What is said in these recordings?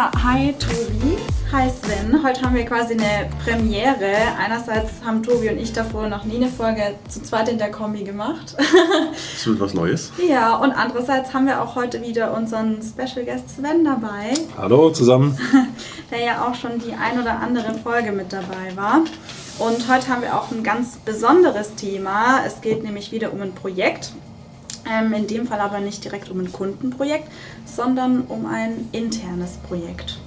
Ja, hi Tobi, hi Sven. Heute haben wir quasi eine Premiere. Einerseits haben Tobi und ich davor noch nie eine Folge zu zweit in der Kombi gemacht. Das wird was Neues. Ja, und andererseits haben wir auch heute wieder unseren Special Guest Sven dabei. Hallo zusammen. Der ja auch schon die ein oder andere Folge mit dabei war. Und heute haben wir auch ein ganz besonderes Thema. Es geht nämlich wieder um ein Projekt. Ähm, in dem Fall aber nicht direkt um ein Kundenprojekt, sondern um ein internes Projekt.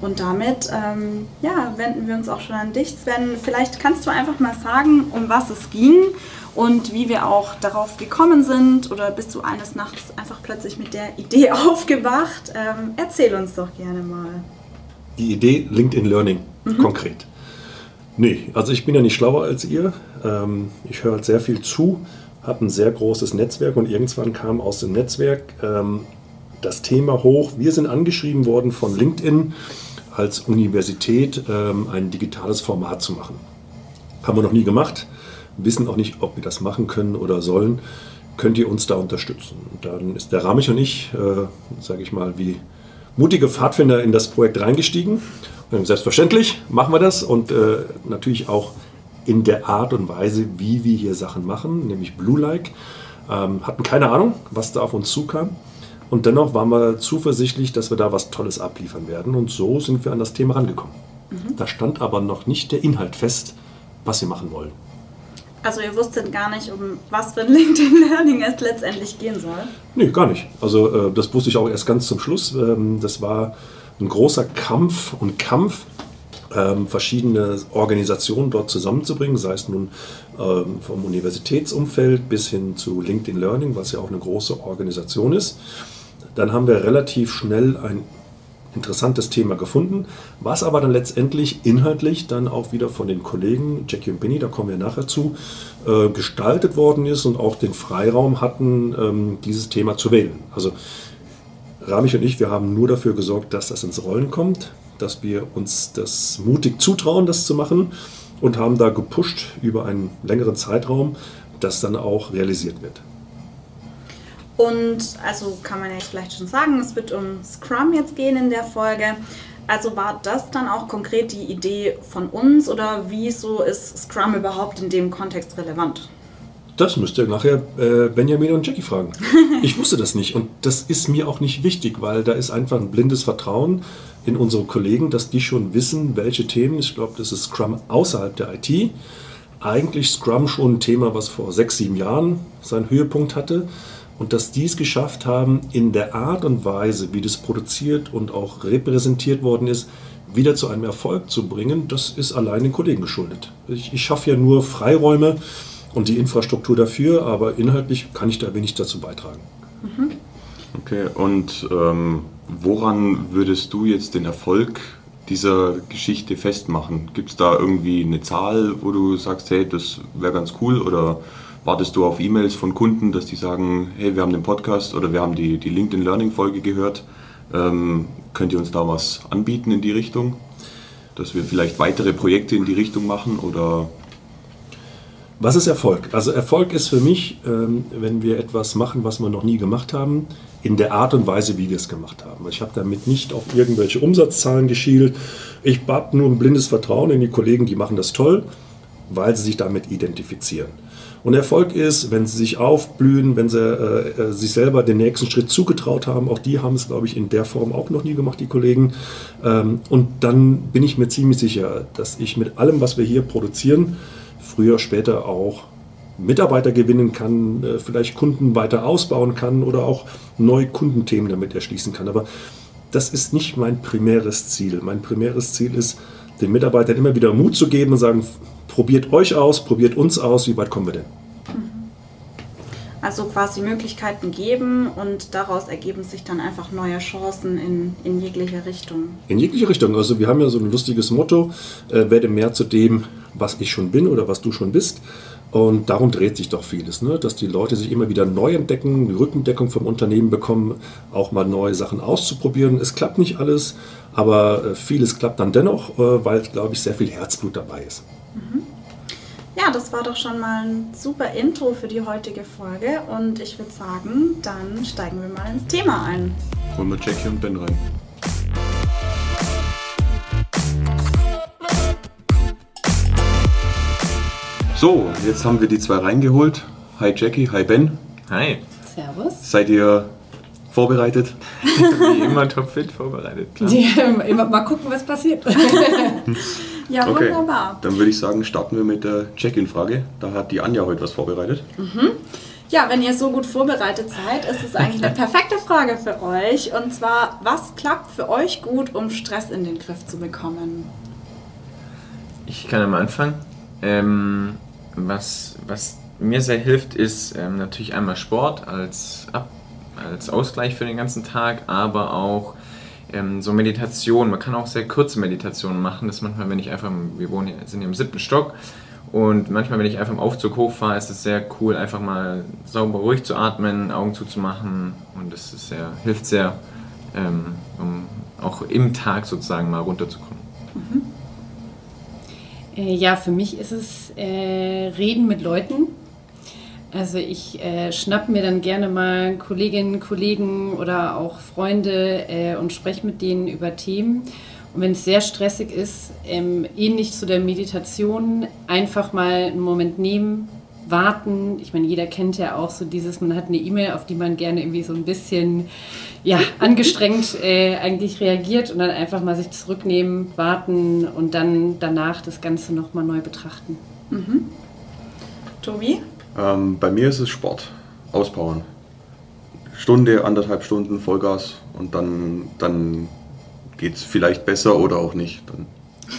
Und damit ähm, ja, wenden wir uns auch schon an dich. Sven, vielleicht kannst du einfach mal sagen, um was es ging und wie wir auch darauf gekommen sind. Oder bist du eines Nachts einfach plötzlich mit der Idee aufgewacht? Ähm, erzähl uns doch gerne mal. Die Idee LinkedIn Learning, mhm. konkret. Nee, also ich bin ja nicht schlauer als ihr. Ähm, ich höre halt sehr viel zu, habe ein sehr großes Netzwerk und irgendwann kam aus dem Netzwerk ähm, das Thema hoch. Wir sind angeschrieben worden von LinkedIn als Universität ähm, ein digitales Format zu machen. Haben wir noch nie gemacht, wissen auch nicht, ob wir das machen können oder sollen. Könnt ihr uns da unterstützen? Und dann ist der Ramich und ich, äh, sage ich mal, wie mutige Pfadfinder in das Projekt reingestiegen Selbstverständlich machen wir das und äh, natürlich auch in der Art und Weise, wie wir hier Sachen machen, nämlich Blue-like. Ähm, hatten keine Ahnung, was da auf uns zukam. Und dennoch waren wir zuversichtlich, dass wir da was Tolles abliefern werden. Und so sind wir an das Thema rangekommen. Mhm. Da stand aber noch nicht der Inhalt fest, was wir machen wollen. Also ihr wusstet gar nicht, um was für ein LinkedIn Learning es letztendlich gehen soll? Nee, gar nicht. Also äh, das wusste ich auch erst ganz zum Schluss. Ähm, das war ein großer Kampf und Kampf, ähm, verschiedene Organisationen dort zusammenzubringen, sei es nun ähm, vom Universitätsumfeld bis hin zu LinkedIn Learning, was ja auch eine große Organisation ist. Dann haben wir relativ schnell ein interessantes Thema gefunden, was aber dann letztendlich inhaltlich dann auch wieder von den Kollegen, Jackie und Benny, da kommen wir nachher zu, äh, gestaltet worden ist und auch den Freiraum hatten, ähm, dieses Thema zu wählen. Also Ramich und ich, wir haben nur dafür gesorgt, dass das ins Rollen kommt, dass wir uns das mutig zutrauen, das zu machen und haben da gepusht über einen längeren Zeitraum, dass dann auch realisiert wird. Und also kann man jetzt vielleicht schon sagen, es wird um Scrum jetzt gehen in der Folge. Also war das dann auch konkret die Idee von uns oder wieso ist Scrum überhaupt in dem Kontext relevant? Das müsst ihr nachher äh, Benjamin und Jackie fragen. Ich wusste das nicht und das ist mir auch nicht wichtig, weil da ist einfach ein blindes Vertrauen in unsere Kollegen, dass die schon wissen, welche Themen, ich glaube, das ist Scrum außerhalb der IT. Eigentlich Scrum schon ein Thema, was vor sechs, sieben Jahren seinen Höhepunkt hatte und dass die es geschafft haben, in der Art und Weise, wie das produziert und auch repräsentiert worden ist, wieder zu einem Erfolg zu bringen, das ist allein den Kollegen geschuldet. Ich, ich schaffe ja nur Freiräume, und die Infrastruktur dafür, aber inhaltlich kann ich da wenig dazu beitragen. Mhm. Okay, und ähm, woran würdest du jetzt den Erfolg dieser Geschichte festmachen? Gibt es da irgendwie eine Zahl, wo du sagst, hey, das wäre ganz cool? Oder wartest du auf E-Mails von Kunden, dass die sagen, hey, wir haben den Podcast oder wir haben die, die LinkedIn Learning Folge gehört? Ähm, könnt ihr uns da was anbieten in die Richtung? Dass wir vielleicht weitere Projekte in die Richtung machen oder was ist Erfolg? Also Erfolg ist für mich, ähm, wenn wir etwas machen, was wir noch nie gemacht haben, in der Art und Weise, wie wir es gemacht haben. Ich habe damit nicht auf irgendwelche Umsatzzahlen geschielt. Ich habe nur ein blindes Vertrauen in die Kollegen, die machen das toll, weil sie sich damit identifizieren. Und Erfolg ist, wenn sie sich aufblühen, wenn sie äh, äh sich selber den nächsten Schritt zugetraut haben. Auch die haben es, glaube ich, in der Form auch noch nie gemacht, die Kollegen. Ähm, und dann bin ich mir ziemlich sicher, dass ich mit allem, was wir hier produzieren, früher, später auch Mitarbeiter gewinnen kann, äh, vielleicht Kunden weiter ausbauen kann oder auch neue Kundenthemen damit erschließen kann. Aber das ist nicht mein primäres Ziel. Mein primäres Ziel ist, den Mitarbeitern immer wieder Mut zu geben und sagen, probiert euch aus, probiert uns aus, wie weit kommen wir denn? Also quasi Möglichkeiten geben und daraus ergeben sich dann einfach neue Chancen in, in jegliche Richtung. In jegliche Richtung. Also wir haben ja so ein lustiges Motto, äh, werde mehr zu dem, was ich schon bin oder was du schon bist. Und darum dreht sich doch vieles, ne? dass die Leute sich immer wieder neu entdecken, die Rückendeckung vom Unternehmen bekommen, auch mal neue Sachen auszuprobieren. Es klappt nicht alles, aber äh, vieles klappt dann dennoch, äh, weil, glaube ich, sehr viel Herzblut dabei ist. Mhm. Ja, das war doch schon mal ein super Intro für die heutige Folge und ich würde sagen, dann steigen wir mal ins Thema ein. Holen wir Jackie und Ben rein. So, jetzt haben wir die zwei reingeholt. Hi Jackie, hi Ben. Hi. Servus. Seid ihr vorbereitet? Wie immer topfit vorbereitet, klar. Ja, immer mal gucken, was passiert. Ja, Okay, wunderbar. dann würde ich sagen, starten wir mit der Check-in-Frage. Da hat die Anja heute was vorbereitet. Ja, wenn ihr so gut vorbereitet seid, ist es eigentlich eine perfekte Frage für euch. Und zwar, was klappt für euch gut, um Stress in den Griff zu bekommen? Ich kann am Anfang. Ähm, was, was mir sehr hilft, ist ähm, natürlich einmal Sport als, Ab als Ausgleich für den ganzen Tag, aber auch ähm, so Meditation. Man kann auch sehr kurze Meditationen machen. Das manchmal, wenn ich einfach, wir wohnen sind hier im siebten Stock und manchmal, wenn ich einfach im Aufzug hochfahre, ist es sehr cool, einfach mal sauber ruhig zu atmen, Augen zuzumachen und das ist sehr, hilft sehr, ähm, um auch im Tag sozusagen mal runterzukommen. Äh, ja, für mich ist es äh, Reden mit Leuten. Also ich äh, schnapp mir dann gerne mal Kolleginnen, Kollegen oder auch Freunde äh, und spreche mit denen über Themen. Und wenn es sehr stressig ist, ähm, ähnlich zu der Meditation, einfach mal einen Moment nehmen, warten. Ich meine, jeder kennt ja auch so dieses, man hat eine E-Mail, auf die man gerne irgendwie so ein bisschen ja, angestrengt äh, eigentlich reagiert und dann einfach mal sich zurücknehmen, warten und dann danach das Ganze nochmal neu betrachten. Tobi? Ähm, bei mir ist es Sport. Auspowern. Stunde, anderthalb Stunden Vollgas und dann, dann geht es vielleicht besser oder auch nicht. Dann,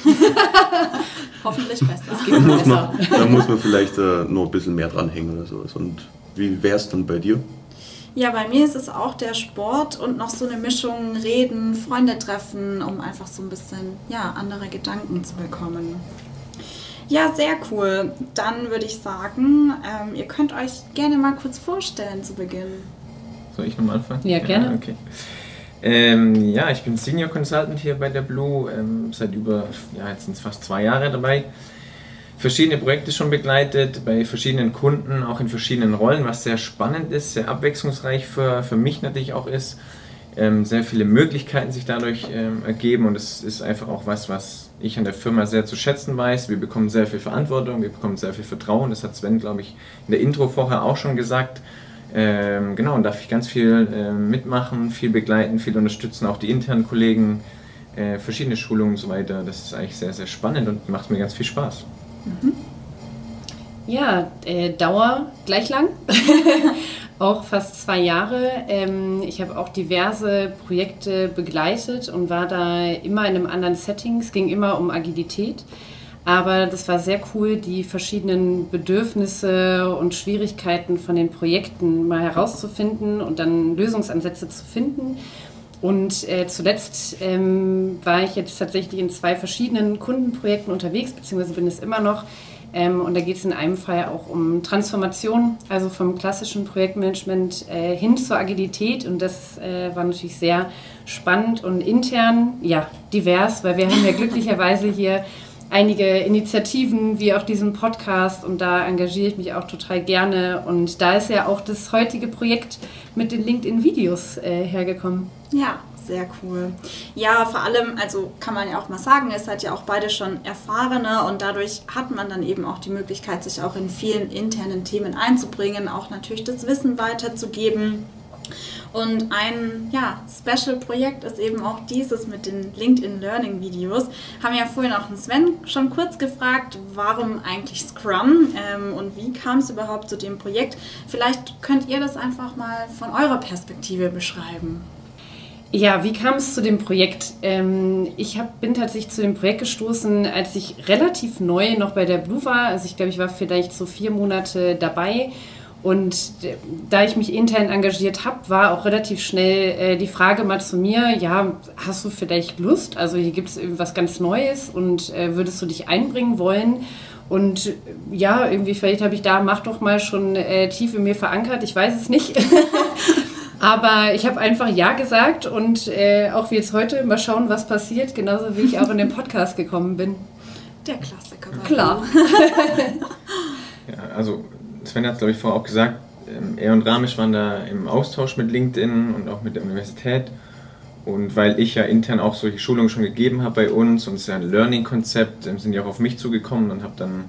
Hoffentlich besser. Geht muss besser. man, dann muss man vielleicht äh, nur ein bisschen mehr dranhängen oder sowas. Und wie wäre es dann bei dir? Ja, bei mir ist es auch der Sport und noch so eine Mischung Reden, Freunde treffen, um einfach so ein bisschen ja, andere Gedanken zu bekommen. Ja, sehr cool. Dann würde ich sagen, ähm, ihr könnt euch gerne mal kurz vorstellen zu Beginn. Soll ich nochmal anfangen? Ja, gerne. okay. Ähm, ja, ich bin Senior Consultant hier bei der Blue, ähm, seit über, ja, jetzt sind es fast zwei Jahre dabei. Verschiedene Projekte schon begleitet, bei verschiedenen Kunden, auch in verschiedenen Rollen, was sehr spannend ist, sehr abwechslungsreich für, für mich natürlich auch ist. Ähm, sehr viele Möglichkeiten sich dadurch ähm, ergeben und es ist einfach auch was, was ich an der Firma sehr zu schätzen weiß. Wir bekommen sehr viel Verantwortung, wir bekommen sehr viel Vertrauen. Das hat Sven, glaube ich, in der Intro vorher auch schon gesagt. Ähm, genau, und darf ich ganz viel ähm, mitmachen, viel begleiten, viel unterstützen, auch die internen Kollegen, äh, verschiedene Schulungen und so weiter. Das ist eigentlich sehr, sehr spannend und macht mir ganz viel Spaß. Ja, äh, Dauer gleich lang. auch fast zwei Jahre. Ähm, ich habe auch diverse Projekte begleitet und war da immer in einem anderen Setting. Es ging immer um Agilität. Aber das war sehr cool, die verschiedenen Bedürfnisse und Schwierigkeiten von den Projekten mal herauszufinden und dann Lösungsansätze zu finden. Und äh, zuletzt ähm, war ich jetzt tatsächlich in zwei verschiedenen Kundenprojekten unterwegs, beziehungsweise bin es immer noch. Ähm, und da geht es in einem Fall auch um Transformation, also vom klassischen Projektmanagement äh, hin zur Agilität. Und das äh, war natürlich sehr spannend und intern, ja, divers, weil wir haben ja glücklicherweise hier einige Initiativen, wie auch diesen Podcast. Und da engagiere ich mich auch total gerne. Und da ist ja auch das heutige Projekt mit den LinkedIn-Videos äh, hergekommen. Ja, sehr cool. Ja, vor allem, also kann man ja auch mal sagen, ihr seid ja auch beide schon erfahrene und dadurch hat man dann eben auch die Möglichkeit, sich auch in vielen internen Themen einzubringen, auch natürlich das Wissen weiterzugeben. Und ein ja, Special-Projekt ist eben auch dieses mit den LinkedIn Learning Videos. Haben ja vorhin auch Sven schon kurz gefragt, warum eigentlich Scrum ähm, und wie kam es überhaupt zu dem Projekt. Vielleicht könnt ihr das einfach mal von eurer Perspektive beschreiben. Ja, wie kam es zu dem Projekt? Ähm, ich hab, bin tatsächlich zu dem Projekt gestoßen, als ich relativ neu noch bei der Blue war. Also ich glaube, ich war vielleicht so vier Monate dabei. Und da ich mich intern engagiert habe, war auch relativ schnell äh, die Frage mal zu mir, ja, hast du vielleicht Lust? Also hier gibt es irgendwas ganz Neues und äh, würdest du dich einbringen wollen? Und äh, ja, irgendwie vielleicht habe ich da Mach doch mal schon äh, tief in mir verankert, ich weiß es nicht. Aber ich habe einfach Ja gesagt und äh, auch wie jetzt heute, mal schauen, was passiert, genauso wie ich auch in den Podcast gekommen bin. Der Klassiker. Klar. Ja, also Sven hat es, glaube ich, vorher auch gesagt, ähm, er und Ramesh waren da im Austausch mit LinkedIn und auch mit der Universität. Und weil ich ja intern auch solche Schulungen schon gegeben habe bei uns und es ist ja ein Learning-Konzept, ähm, sind die auch auf mich zugekommen und habe dann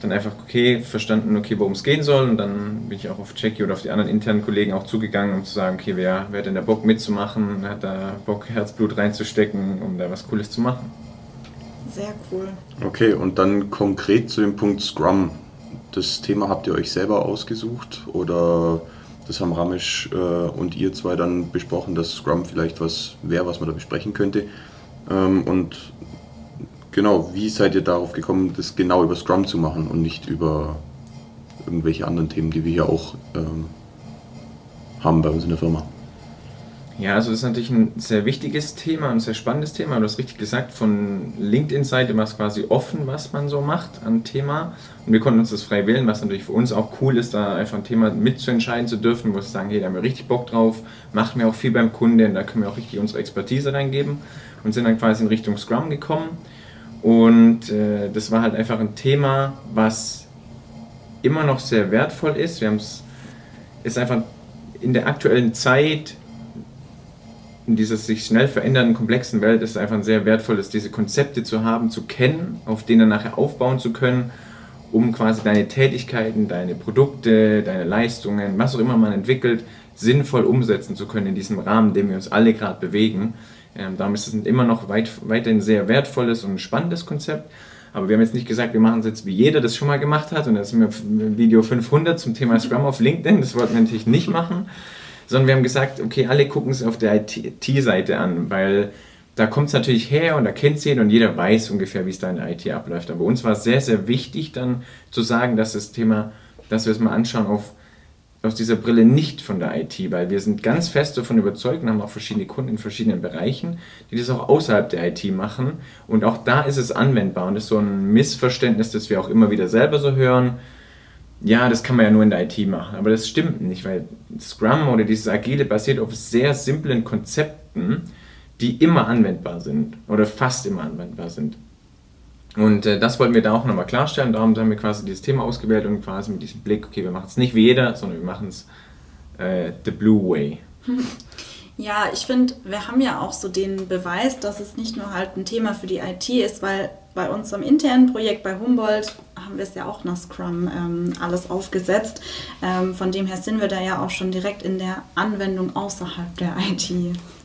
dann einfach, okay, verstanden, okay, worum es gehen soll. Und dann bin ich auch auf Jackie oder auf die anderen internen Kollegen auch zugegangen, um zu sagen, okay, wer, wer hat denn da Bock mitzumachen, hat da Bock, Herzblut reinzustecken, um da was Cooles zu machen. Sehr cool. Okay, und dann konkret zu dem Punkt Scrum. Das Thema habt ihr euch selber ausgesucht oder das haben Ramesh äh, und ihr zwei dann besprochen, dass Scrum vielleicht was wäre, was man da besprechen könnte. Ähm, und genau, wie seid ihr darauf gekommen, das genau über Scrum zu machen und nicht über irgendwelche anderen Themen, die wir hier auch ähm, haben bei uns in der Firma? Ja, also das ist natürlich ein sehr wichtiges Thema ein sehr spannendes Thema. Du hast richtig gesagt, von LinkedIn-Seite war es quasi offen, was man so macht an Thema. Und wir konnten uns das frei wählen, was natürlich für uns auch cool ist, da einfach ein Thema mitzuentscheiden zu dürfen, wo wir sagen, hey, da haben wir richtig Bock drauf, machen wir auch viel beim Kunden, da können wir auch richtig unsere Expertise reingeben und sind dann quasi in Richtung Scrum gekommen. Und äh, das war halt einfach ein Thema, was immer noch sehr wertvoll ist. Wir haben es, ist einfach in der aktuellen Zeit, in dieser sich schnell verändernden, komplexen Welt, ist es einfach sehr wertvoll, ist, diese Konzepte zu haben, zu kennen, auf denen nachher aufbauen zu können, um quasi deine Tätigkeiten, deine Produkte, deine Leistungen, was auch immer man entwickelt, sinnvoll umsetzen zu können in diesem Rahmen, in dem wir uns alle gerade bewegen. Ähm, darum ist es immer noch weit, weiterhin sehr wertvolles und spannendes Konzept. Aber wir haben jetzt nicht gesagt, wir machen es jetzt wie jeder das schon mal gemacht hat und das ist mir Video 500 zum Thema Scrum auf LinkedIn. Das wollten wir natürlich nicht machen, sondern wir haben gesagt, okay, alle gucken es auf der IT-Seite an, weil da kommt es natürlich her und da kennt es jeder und jeder weiß ungefähr, wie es da in der IT abläuft. Aber uns war es sehr, sehr wichtig dann zu sagen, dass das Thema, dass wir es mal anschauen auf aus dieser Brille nicht von der IT, weil wir sind ganz fest davon überzeugt und haben auch verschiedene Kunden in verschiedenen Bereichen, die das auch außerhalb der IT machen. Und auch da ist es anwendbar und das ist so ein Missverständnis, das wir auch immer wieder selber so hören. Ja, das kann man ja nur in der IT machen, aber das stimmt nicht, weil Scrum oder dieses Agile basiert auf sehr simplen Konzepten, die immer anwendbar sind oder fast immer anwendbar sind. Und äh, das wollten wir da auch nochmal klarstellen. Darum haben wir quasi dieses Thema ausgewählt und quasi mit diesem Blick, okay, wir machen es nicht wie jeder, sondern wir machen es äh, the blue way. Ja, ich finde, wir haben ja auch so den Beweis, dass es nicht nur halt ein Thema für die IT ist, weil bei unserem internen Projekt bei Humboldt haben wir es ja auch nach Scrum ähm, alles aufgesetzt. Ähm, von dem her sind wir da ja auch schon direkt in der Anwendung außerhalb der IT.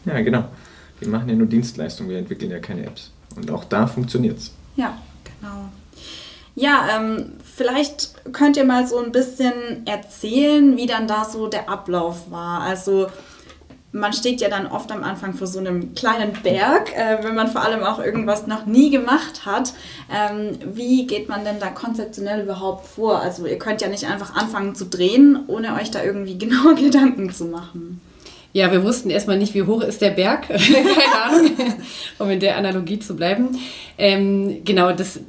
Ja, genau. Wir machen ja nur Dienstleistungen, wir entwickeln ja keine Apps. Und auch da funktioniert es. Ja, genau. Ja, ähm, vielleicht könnt ihr mal so ein bisschen erzählen, wie dann da so der Ablauf war. Also man steht ja dann oft am Anfang vor so einem kleinen Berg, äh, wenn man vor allem auch irgendwas noch nie gemacht hat. Ähm, wie geht man denn da konzeptionell überhaupt vor? Also ihr könnt ja nicht einfach anfangen zu drehen, ohne euch da irgendwie genaue Gedanken zu machen. Ja, wir wussten erstmal nicht, wie hoch ist der Berg. Keine Ahnung, um in der Analogie zu bleiben. Ähm, genau, das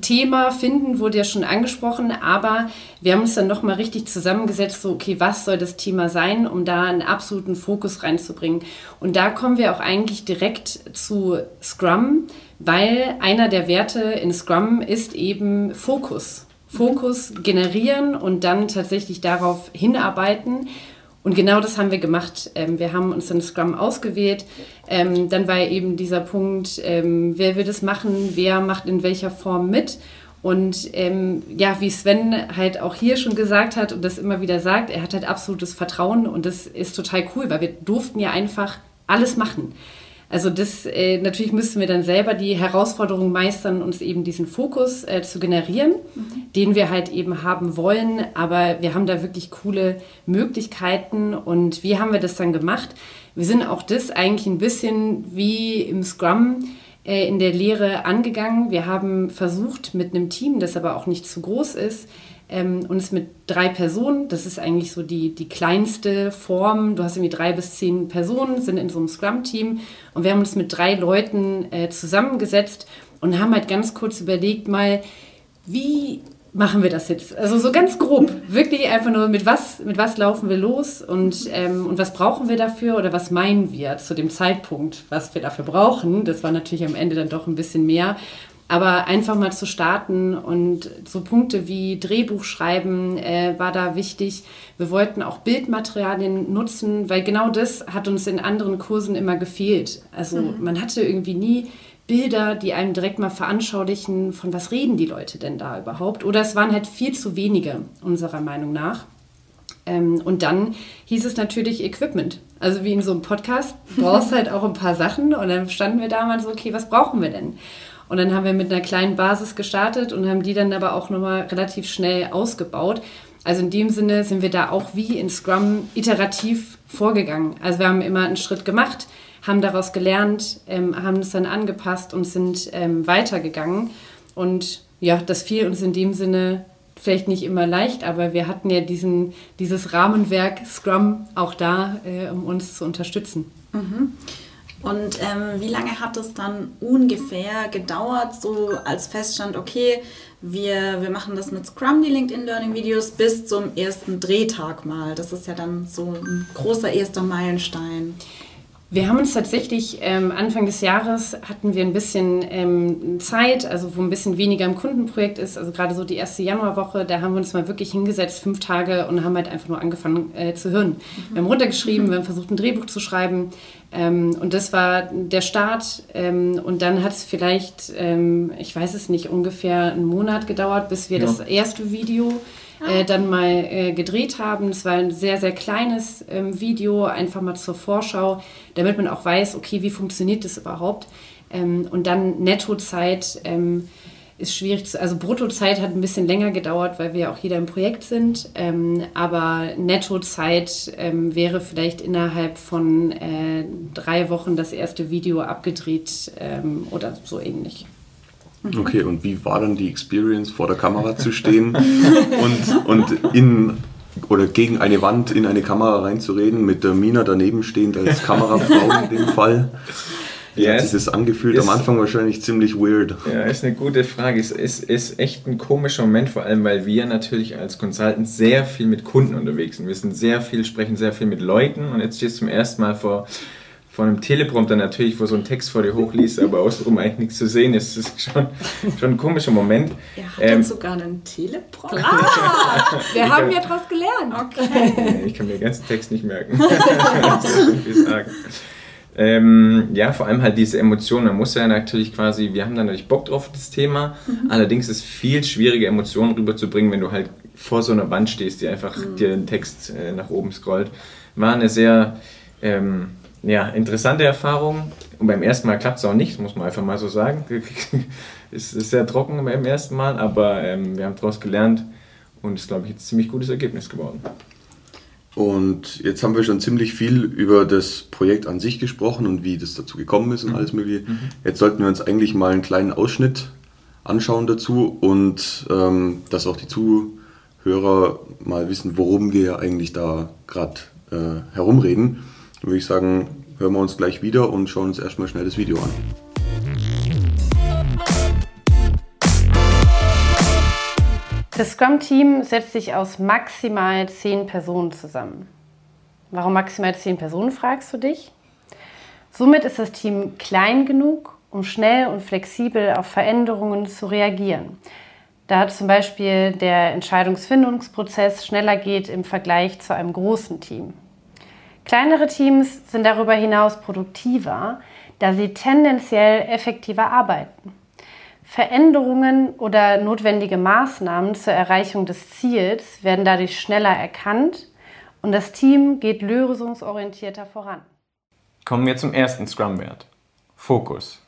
Thema finden wurde ja schon angesprochen, aber wir haben uns dann nochmal richtig zusammengesetzt, so, okay, was soll das Thema sein, um da einen absoluten Fokus reinzubringen. Und da kommen wir auch eigentlich direkt zu Scrum, weil einer der Werte in Scrum ist eben Fokus. Fokus generieren und dann tatsächlich darauf hinarbeiten und genau das haben wir gemacht. Ähm, wir haben uns dann Scrum ausgewählt. Ähm, dann war eben dieser Punkt, ähm, wer will das machen, wer macht in welcher Form mit. Und ähm, ja, wie Sven halt auch hier schon gesagt hat und das immer wieder sagt, er hat halt absolutes Vertrauen und das ist total cool, weil wir durften ja einfach alles machen. Also das äh, natürlich müssten wir dann selber die Herausforderung meistern, uns eben diesen Fokus äh, zu generieren, mhm. den wir halt eben haben wollen. Aber wir haben da wirklich coole Möglichkeiten. Und wie haben wir das dann gemacht? Wir sind auch das eigentlich ein bisschen wie im Scrum äh, in der Lehre angegangen. Wir haben versucht mit einem Team, das aber auch nicht zu groß ist, ähm, uns mit drei Personen, das ist eigentlich so die, die kleinste Form, du hast irgendwie drei bis zehn Personen, sind in so einem Scrum-Team und wir haben uns mit drei Leuten äh, zusammengesetzt und haben halt ganz kurz überlegt mal, wie machen wir das jetzt? Also so ganz grob, wirklich einfach nur, mit was, mit was laufen wir los und, ähm, und was brauchen wir dafür oder was meinen wir zu dem Zeitpunkt, was wir dafür brauchen. Das war natürlich am Ende dann doch ein bisschen mehr. Aber einfach mal zu starten und so Punkte wie Drehbuch schreiben äh, war da wichtig. Wir wollten auch Bildmaterialien nutzen, weil genau das hat uns in anderen Kursen immer gefehlt. Also mhm. man hatte irgendwie nie Bilder, die einem direkt mal veranschaulichen, von was reden die Leute denn da überhaupt. Oder es waren halt viel zu wenige, unserer Meinung nach. Ähm, und dann hieß es natürlich Equipment. Also wie in so einem Podcast, brauchst halt auch ein paar Sachen. Und dann standen wir da mal so, okay, was brauchen wir denn? Und dann haben wir mit einer kleinen Basis gestartet und haben die dann aber auch nochmal relativ schnell ausgebaut. Also in dem Sinne sind wir da auch wie in Scrum iterativ vorgegangen. Also wir haben immer einen Schritt gemacht, haben daraus gelernt, ähm, haben es dann angepasst und sind ähm, weitergegangen. Und ja, das fiel uns in dem Sinne vielleicht nicht immer leicht, aber wir hatten ja diesen, dieses Rahmenwerk Scrum auch da, äh, um uns zu unterstützen. Mhm. Und ähm, wie lange hat es dann ungefähr gedauert, so als Feststand, okay, wir, wir machen das mit Scrum, die LinkedIn Learning Videos, bis zum ersten Drehtag mal. Das ist ja dann so ein großer erster Meilenstein. Wir haben uns tatsächlich ähm, Anfang des Jahres hatten wir ein bisschen ähm, Zeit, also wo ein bisschen weniger im Kundenprojekt ist, also gerade so die erste Januarwoche, da haben wir uns mal wirklich hingesetzt, fünf Tage und haben halt einfach nur angefangen äh, zu hören. Mhm. Wir haben runtergeschrieben, mhm. wir haben versucht ein Drehbuch zu schreiben ähm, und das war der Start ähm, und dann hat es vielleicht, ähm, ich weiß es nicht, ungefähr einen Monat gedauert, bis wir ja. das erste Video äh, dann mal äh, gedreht haben. Es war ein sehr, sehr kleines ähm, Video, einfach mal zur Vorschau, damit man auch weiß, okay, wie funktioniert das überhaupt. Ähm, und dann Nettozeit ähm, ist schwierig zu, also Bruttozeit hat ein bisschen länger gedauert, weil wir auch jeder im Projekt sind, ähm, aber Nettozeit ähm, wäre vielleicht innerhalb von äh, drei Wochen das erste Video abgedreht ähm, oder so ähnlich. Okay, und wie war dann die Experience, vor der Kamera zu stehen und, und in oder gegen eine Wand in eine Kamera reinzureden, mit der Mina daneben stehend als Kamerafrau in dem Fall? Wie ja, hat sich das angefühlt? Ist, Am Anfang wahrscheinlich ziemlich weird. Ja, ist eine gute Frage. Es ist, ist echt ein komischer Moment, vor allem weil wir natürlich als Consultants sehr viel mit Kunden unterwegs sind. Wir sind sehr viel, sprechen sehr viel mit Leuten und jetzt stehst du zum ersten Mal vor von einem Teleprompter natürlich, wo so ein Text vor dir hochliest, aber außenrum eigentlich nichts zu sehen ist. Das ist schon, schon ein komischer Moment. Er hat ähm, sogar einen Teleprompter. Klar, wir haben ja daraus gelernt. Okay. Ich kann mir den ganzen Text nicht merken. Ähm, ja, vor allem halt diese Emotionen. Man muss ja natürlich quasi, wir haben da natürlich Bock drauf, das Thema. Mhm. Allerdings ist es viel schwieriger, Emotionen rüberzubringen, wenn du halt vor so einer Wand stehst, die einfach mhm. dir den Text äh, nach oben scrollt. War eine sehr ähm, ja, interessante Erfahrung. Und beim ersten Mal klappt es auch nicht, muss man einfach mal so sagen. es ist sehr trocken beim ersten Mal, aber ähm, wir haben daraus gelernt und es ist, glaube ich, ein ziemlich gutes Ergebnis geworden. Und jetzt haben wir schon ziemlich viel über das Projekt an sich gesprochen und wie das dazu gekommen ist und mhm. alles Mögliche. Mhm. Jetzt sollten wir uns eigentlich mal einen kleinen Ausschnitt anschauen dazu und ähm, dass auch die Zuhörer mal wissen, worum wir eigentlich da gerade äh, herumreden. Dann würde ich sagen, hören wir uns gleich wieder und schauen uns erstmal schnell das Video an. Das Scrum-Team setzt sich aus maximal zehn Personen zusammen. Warum maximal zehn Personen, fragst du dich? Somit ist das Team klein genug, um schnell und flexibel auf Veränderungen zu reagieren. Da zum Beispiel der Entscheidungsfindungsprozess schneller geht im Vergleich zu einem großen Team. Kleinere Teams sind darüber hinaus produktiver, da sie tendenziell effektiver arbeiten. Veränderungen oder notwendige Maßnahmen zur Erreichung des Ziels werden dadurch schneller erkannt und das Team geht lösungsorientierter voran. Kommen wir zum ersten Scrum-Wert. Fokus.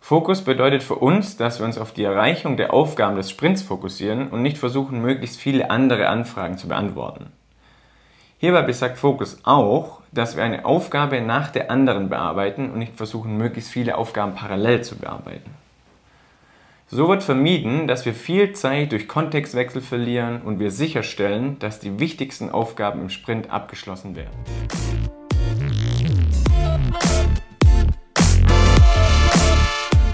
Fokus bedeutet für uns, dass wir uns auf die Erreichung der Aufgaben des Sprints fokussieren und nicht versuchen, möglichst viele andere Anfragen zu beantworten. Hierbei besagt Fokus auch, dass wir eine Aufgabe nach der anderen bearbeiten und nicht versuchen, möglichst viele Aufgaben parallel zu bearbeiten. So wird vermieden, dass wir viel Zeit durch Kontextwechsel verlieren und wir sicherstellen, dass die wichtigsten Aufgaben im Sprint abgeschlossen werden.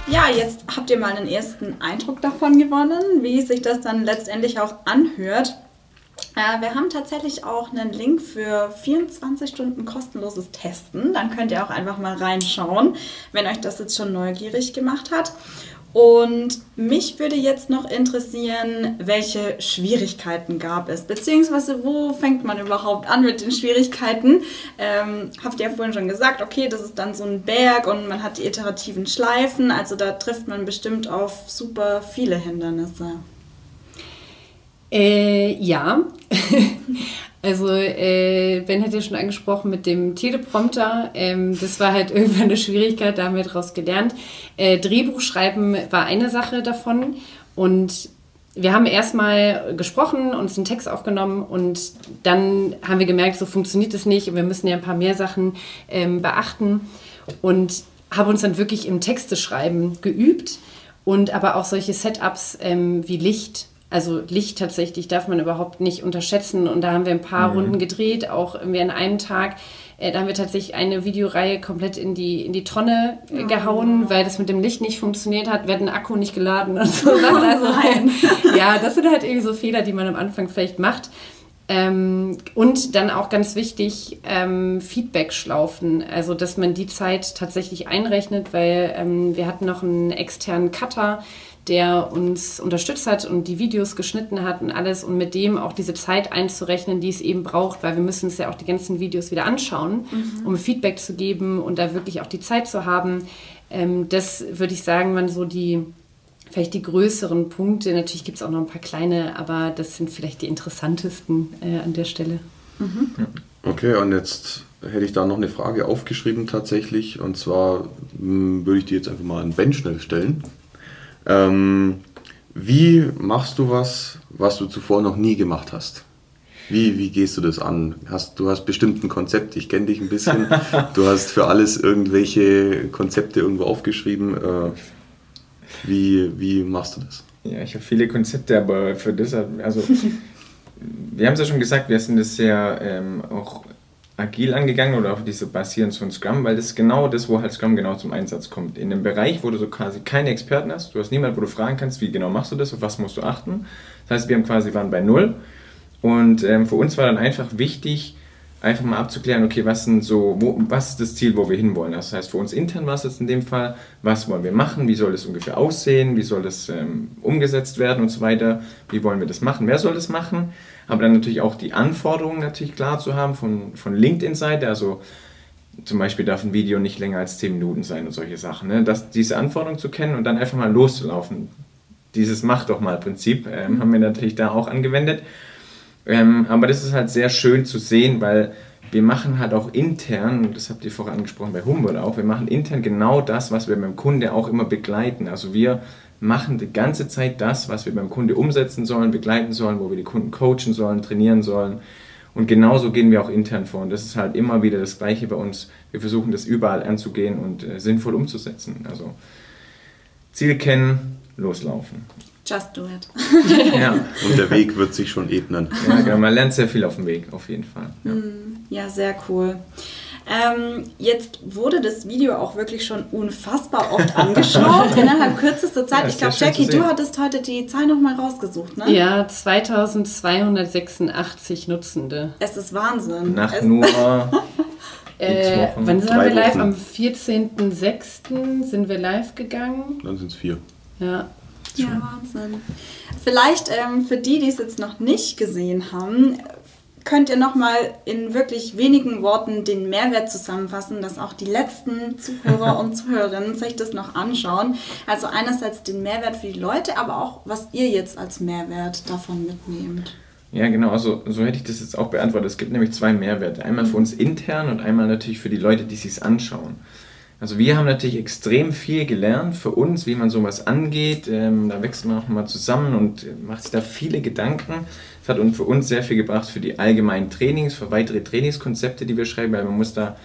Ja, jetzt habt ihr mal einen ersten Eindruck davon gewonnen, wie sich das dann letztendlich auch anhört. Äh, wir haben tatsächlich auch einen Link für 24 Stunden kostenloses Testen. Dann könnt ihr auch einfach mal reinschauen, wenn euch das jetzt schon neugierig gemacht hat. Und mich würde jetzt noch interessieren, welche Schwierigkeiten gab es, beziehungsweise wo fängt man überhaupt an mit den Schwierigkeiten? Ähm, habt ihr ja vorhin schon gesagt, okay, das ist dann so ein Berg und man hat die iterativen Schleifen, also da trifft man bestimmt auf super viele Hindernisse. Äh, ja. Also äh, Ben hat ja schon angesprochen mit dem Teleprompter. Ähm, das war halt irgendwann eine Schwierigkeit, da haben wir daraus gelernt. Äh, Drehbuch schreiben war eine Sache davon. Und wir haben erstmal gesprochen, uns einen Text aufgenommen und dann haben wir gemerkt, so funktioniert es nicht und wir müssen ja ein paar mehr Sachen ähm, beachten und haben uns dann wirklich im Texteschreiben geübt und aber auch solche Setups ähm, wie Licht also Licht tatsächlich darf man überhaupt nicht unterschätzen. Und da haben wir ein paar mhm. Runden gedreht, auch wir an einem Tag. Äh, da haben wir tatsächlich eine Videoreihe komplett in die, in die Tonne oh. gehauen, weil das mit dem Licht nicht funktioniert hat. Wir hatten den Akku nicht geladen und so. Oh, also, ja, das sind halt irgendwie so Fehler, die man am Anfang vielleicht macht. Ähm, und dann auch ganz wichtig, ähm, Feedback-Schlaufen, also dass man die Zeit tatsächlich einrechnet, weil ähm, wir hatten noch einen externen Cutter, der uns unterstützt hat und die Videos geschnitten hat und alles und mit dem auch diese Zeit einzurechnen, die es eben braucht, weil wir müssen uns ja auch die ganzen Videos wieder anschauen, mhm. um Feedback zu geben und da wirklich auch die Zeit zu haben. Ähm, das würde ich sagen, waren so die vielleicht die größeren Punkte. Natürlich gibt es auch noch ein paar kleine, aber das sind vielleicht die interessantesten äh, an der Stelle. Mhm. Okay, und jetzt hätte ich da noch eine Frage aufgeschrieben tatsächlich. Und zwar mh, hm, würde ich die jetzt einfach mal an Ben schnell stellen. Ähm, wie machst du was, was du zuvor noch nie gemacht hast? Wie, wie gehst du das an? Hast, du hast bestimmt ein Konzept, ich kenne dich ein bisschen. du hast für alles irgendwelche Konzepte irgendwo aufgeschrieben. Äh, wie, wie machst du das? Ja, ich habe viele Konzepte, aber für das, also wir haben es ja schon gesagt, wir sind das sehr ähm, auch agil angegangen oder auf diese basierend von Scrum, weil das ist genau das, wo halt Scrum genau zum Einsatz kommt. In einem Bereich, wo du so quasi keine Experten hast, du hast niemanden, wo du fragen kannst, wie genau machst du das, auf was musst du achten. Das heißt, wir haben quasi waren bei Null und ähm, für uns war dann einfach wichtig, einfach mal abzuklären, okay, was sind so, wo, was ist das Ziel, wo wir hinwollen? Das heißt, für uns intern war es jetzt in dem Fall, was wollen wir machen, wie soll das ungefähr aussehen, wie soll das ähm, umgesetzt werden und so weiter, wie wollen wir das machen, wer soll das machen? aber dann natürlich auch die Anforderungen natürlich klar zu haben von, von LinkedIn-Seite, also zum Beispiel darf ein Video nicht länger als 10 Minuten sein und solche Sachen. Ne? Das, diese Anforderungen zu kennen und dann einfach mal loszulaufen. Dieses Mach doch mal Prinzip ähm, haben wir natürlich da auch angewendet. Ähm, aber das ist halt sehr schön zu sehen, weil wir machen halt auch intern, das habt ihr vorher angesprochen bei Humboldt auch, wir machen intern genau das, was wir beim Kunde auch immer begleiten. Also wir machen die ganze Zeit das, was wir beim Kunde umsetzen sollen, begleiten sollen, wo wir die Kunden coachen sollen, trainieren sollen. Und genauso gehen wir auch intern vor. Und das ist halt immer wieder das Gleiche bei uns. Wir versuchen das überall anzugehen und äh, sinnvoll umzusetzen. Also Ziel kennen, loslaufen. Just do it. ja. Und der Weg wird sich schon ebnen. Ja, genau. Man lernt sehr viel auf dem Weg, auf jeden Fall. Ja, mm, ja sehr cool. Ähm, jetzt wurde das Video auch wirklich schon unfassbar oft angeschaut innerhalb kürzester Zeit. Ja, ich glaube, Jackie, du hattest heute die Zahl nochmal rausgesucht, ne? Ja, 2286 Nutzende. Es ist Wahnsinn. Nach es nur. äh, wann sind wir live? Am 14.06. sind wir live gegangen. Dann sind es vier. Ja. Ja, Wahnsinn. Vielleicht ähm, für die, die es jetzt noch nicht gesehen haben, könnt ihr nochmal in wirklich wenigen Worten den Mehrwert zusammenfassen, dass auch die letzten Zuhörer und Zuhörerinnen sich das noch anschauen. Also einerseits den Mehrwert für die Leute, aber auch, was ihr jetzt als Mehrwert davon mitnehmt. Ja, genau, also so hätte ich das jetzt auch beantwortet. Es gibt nämlich zwei Mehrwerte. Einmal für uns intern und einmal natürlich für die Leute, die sich anschauen. Also wir haben natürlich extrem viel gelernt für uns, wie man sowas angeht. Ähm, da wächst man auch mal zusammen und macht sich da viele Gedanken. Es hat uns für uns sehr viel gebracht für die allgemeinen Trainings, für weitere Trainingskonzepte, die wir schreiben, weil man muss da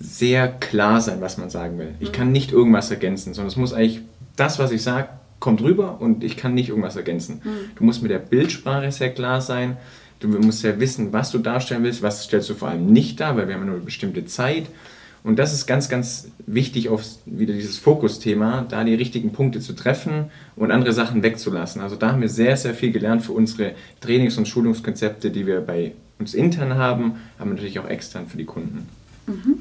sehr klar sein, was man sagen will. Ich kann nicht irgendwas ergänzen, sondern es muss eigentlich das, was ich sage, kommt rüber und ich kann nicht irgendwas ergänzen. Mhm. Du musst mit der Bildsprache sehr klar sein. Du musst ja wissen, was du darstellen willst, was stellst du vor allem nicht dar, weil wir haben nur eine bestimmte Zeit. Und das ist ganz, ganz wichtig, auf wieder dieses Fokusthema, da die richtigen Punkte zu treffen und andere Sachen wegzulassen. Also da haben wir sehr, sehr viel gelernt für unsere Trainings- und Schulungskonzepte, die wir bei uns intern haben, aber natürlich auch extern für die Kunden. Mhm.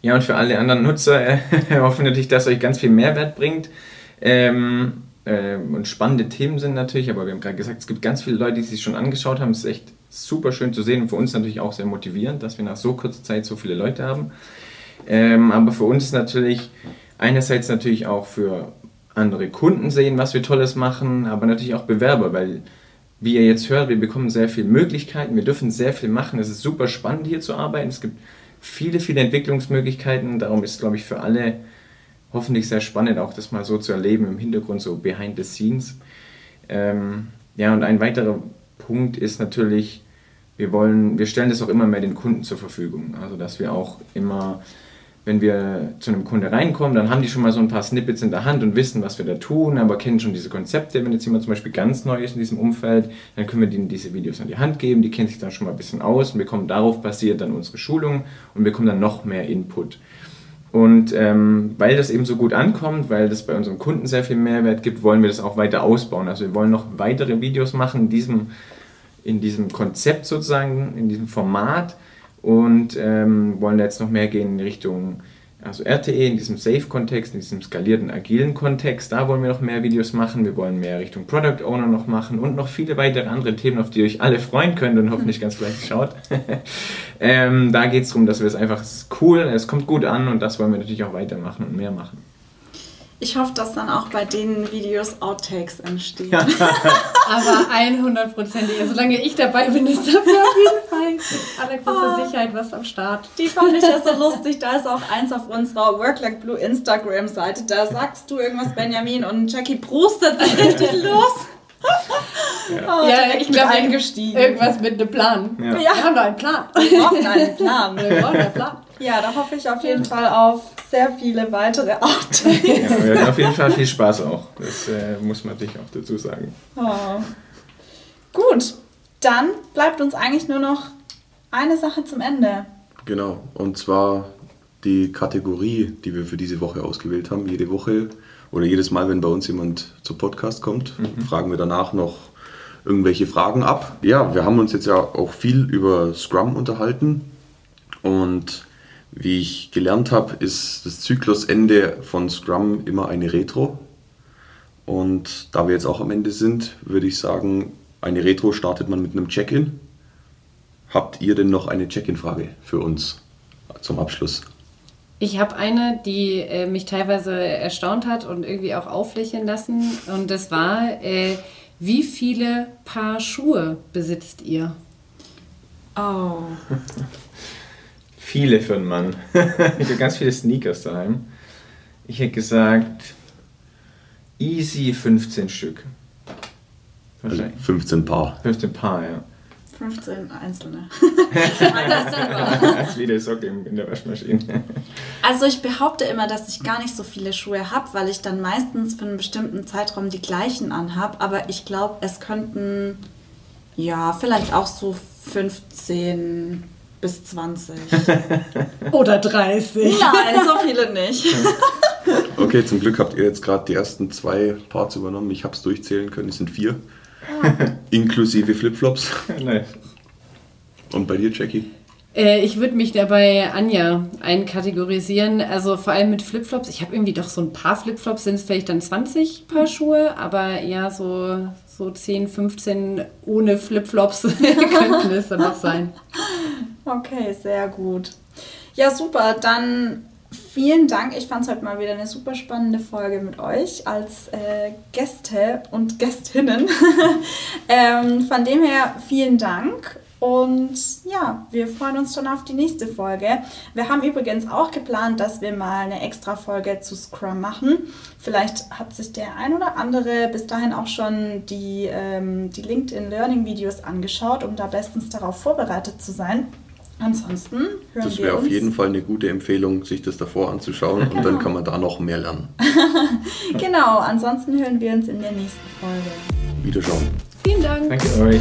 Ja, und für alle anderen Nutzer äh, hoffen natürlich, dass euch ganz viel Mehrwert bringt. Ähm, äh, und spannende Themen sind natürlich, aber wir haben gerade gesagt, es gibt ganz viele Leute, die sich schon angeschaut haben. Es ist echt super schön zu sehen und für uns natürlich auch sehr motivierend, dass wir nach so kurzer Zeit so viele Leute haben. Ähm, aber für uns natürlich einerseits natürlich auch für andere Kunden sehen, was wir Tolles machen, aber natürlich auch Bewerber, weil wie ihr jetzt hört, wir bekommen sehr viele Möglichkeiten, wir dürfen sehr viel machen. Es ist super spannend hier zu arbeiten. Es gibt viele, viele Entwicklungsmöglichkeiten. Darum ist, glaube ich, für alle hoffentlich sehr spannend, auch das mal so zu erleben im Hintergrund, so behind the scenes. Ähm, ja, und ein weiterer Punkt ist natürlich, wir wollen, wir stellen das auch immer mehr den Kunden zur Verfügung. Also, dass wir auch immer wenn wir zu einem Kunde reinkommen, dann haben die schon mal so ein paar Snippets in der Hand und wissen, was wir da tun, aber kennen schon diese Konzepte. Wenn jetzt jemand zum Beispiel ganz neu ist in diesem Umfeld, dann können wir denen diese Videos an die Hand geben, die kennen sich dann schon mal ein bisschen aus und bekommen darauf basiert dann unsere Schulung und bekommen dann noch mehr Input. Und ähm, weil das eben so gut ankommt, weil das bei unseren Kunden sehr viel Mehrwert gibt, wollen wir das auch weiter ausbauen. Also wir wollen noch weitere Videos machen in diesem, in diesem Konzept sozusagen, in diesem Format und ähm, wollen jetzt noch mehr gehen in Richtung also RTE in diesem Safe-Kontext, in diesem skalierten, agilen Kontext. Da wollen wir noch mehr Videos machen. Wir wollen mehr Richtung Product Owner noch machen und noch viele weitere andere Themen, auf die ihr euch alle freuen könnt und hoffentlich ganz vielleicht schaut. ähm, da geht es darum, dass wir es einfach, cool, es kommt gut an und das wollen wir natürlich auch weitermachen und mehr machen. Ich hoffe, dass dann auch bei den Videos Outtakes entstehen. Aber 100%ig. Solange ich dabei bin, ist dafür auf jeden Fall allergrößte oh, Sicherheit was am Start. Die fand ich ja so lustig. Da ist auch eins auf unserer Work Like Blue Instagram-Seite. Da sagst du irgendwas, Benjamin, und Jackie prustet richtig los. Ja, oh, ja ich glaube, eingestiegen. Irgendwas mit einem Plan. Ja. Wir haben doch einen Plan. Wir brauchen einen Plan. Wir brauchen einen Plan. Ja, da hoffe ich auf jeden Fall auf sehr viele weitere Outtakes. Ja, wir hatten auf jeden Fall viel Spaß auch. Das äh, muss man sich auch dazu sagen. Oh. Gut, dann bleibt uns eigentlich nur noch eine Sache zum Ende. Genau, und zwar die Kategorie, die wir für diese Woche ausgewählt haben. Jede Woche oder jedes Mal, wenn bei uns jemand zu Podcast kommt, mhm. fragen wir danach noch irgendwelche Fragen ab. Ja, wir haben uns jetzt ja auch viel über Scrum unterhalten und wie ich gelernt habe, ist das Zyklusende von Scrum immer eine Retro. Und da wir jetzt auch am Ende sind, würde ich sagen, eine Retro startet man mit einem Check-in. Habt ihr denn noch eine Check-in-Frage für uns zum Abschluss? Ich habe eine, die äh, mich teilweise erstaunt hat und irgendwie auch auflächeln lassen. Und das war, äh, wie viele Paar Schuhe besitzt ihr? Oh. viele für einen Mann. ich habe ganz viele Sneakers daheim. Ich hätte gesagt, easy 15 Stück. Also 15 Paar. 15 Paar, ja. 15 einzelne. Als jede Socke in der Waschmaschine. Also ich behaupte immer, dass ich gar nicht so viele Schuhe habe, weil ich dann meistens für einen bestimmten Zeitraum die gleichen anhabe. Aber ich glaube, es könnten ja vielleicht auch so 15 bis 20. Oder 30. Nein, so viele nicht. okay, zum Glück habt ihr jetzt gerade die ersten zwei Parts übernommen. Ich habe es durchzählen können, es sind vier. Ah. Inklusive Flipflops. Nice. Und bei dir, Jackie? Äh, ich würde mich dabei Anja einkategorisieren. Also vor allem mit Flipflops. Ich habe irgendwie doch so ein paar Flipflops, sind es vielleicht dann 20 Paar Schuhe, aber ja, so, so 10, 15 ohne Flipflops könnten es dann noch sein. Okay, sehr gut. Ja, super. Dann vielen Dank. Ich fand es heute mal wieder eine super spannende Folge mit euch als äh, Gäste und Gästinnen. ähm, von dem her vielen Dank. Und ja, wir freuen uns schon auf die nächste Folge. Wir haben übrigens auch geplant, dass wir mal eine extra Folge zu Scrum machen. Vielleicht hat sich der ein oder andere bis dahin auch schon die, ähm, die LinkedIn Learning Videos angeschaut, um da bestens darauf vorbereitet zu sein. Ansonsten hören das wir Das wäre auf jeden Fall eine gute Empfehlung, sich das davor anzuschauen genau. und dann kann man da noch mehr lernen. genau, ansonsten hören wir uns in der nächsten Folge. Wiederschauen. Vielen Dank. Danke euch.